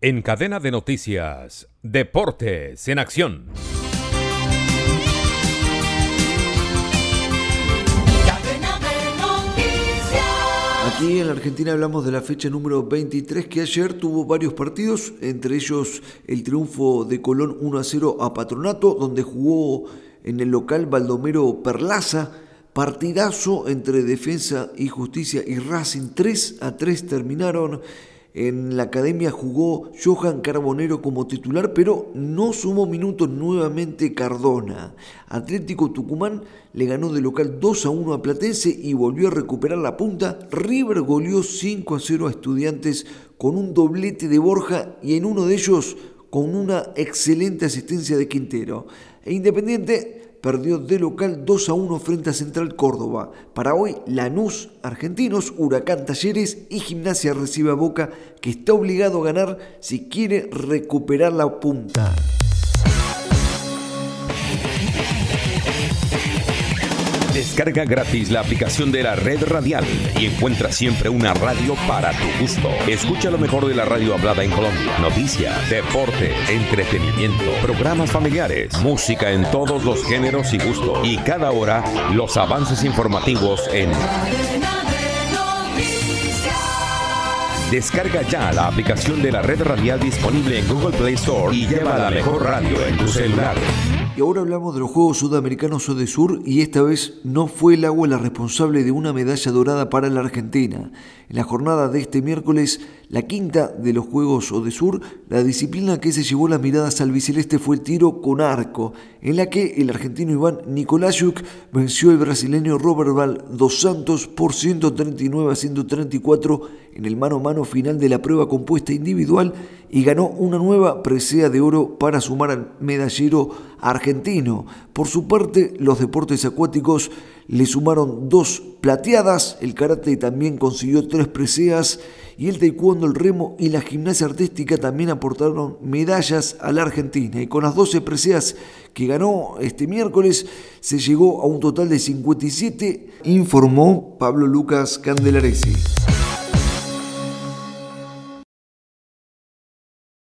En cadena de noticias, Deportes en Acción. Aquí en la Argentina hablamos de la fecha número 23 que ayer tuvo varios partidos, entre ellos el triunfo de Colón 1 a 0 a Patronato, donde jugó en el local Baldomero Perlaza, partidazo entre Defensa y Justicia y Racing 3 a 3 terminaron. En la academia jugó Johan Carbonero como titular, pero no sumó minutos nuevamente Cardona. Atlético Tucumán le ganó de local 2 a 1 a Platense y volvió a recuperar la punta. River goleó 5 a 0 a Estudiantes con un doblete de Borja y en uno de ellos con una excelente asistencia de Quintero. E Independiente perdió de local 2 a 1 frente a Central Córdoba. Para hoy, Lanús, Argentinos, Huracán Talleres y Gimnasia recibe a Boca, que está obligado a ganar si quiere recuperar la punta. Descarga gratis la aplicación de la red radial y encuentra siempre una radio para tu gusto. Escucha lo mejor de la radio hablada en Colombia. Noticias, deporte, entretenimiento, programas familiares, música en todos los géneros y gustos. Y cada hora los avances informativos en... Descarga ya la aplicación de la red radial disponible en Google Play Store y lleva la mejor radio en tu celular. Y ahora hablamos de los Juegos Sudamericanos Sur y esta vez no fue el agua la responsable de una medalla dorada para la Argentina. En la jornada de este miércoles, la quinta de los Juegos Sur, la disciplina que se llevó las miradas al biceleste fue el tiro con arco, en la que el argentino Iván Nicolásuk venció al brasileño Robert Val dos Santos por 139 a 134 en el mano a mano final de la prueba compuesta individual y ganó una nueva presea de oro para sumar al medallero argentino. Por su parte, los deportes acuáticos le sumaron dos plateadas, el karate también consiguió tres preseas y el taekwondo, el remo y la gimnasia artística también aportaron medallas a la Argentina. Y con las 12 preseas que ganó este miércoles se llegó a un total de 57, informó Pablo Lucas Candelaresi.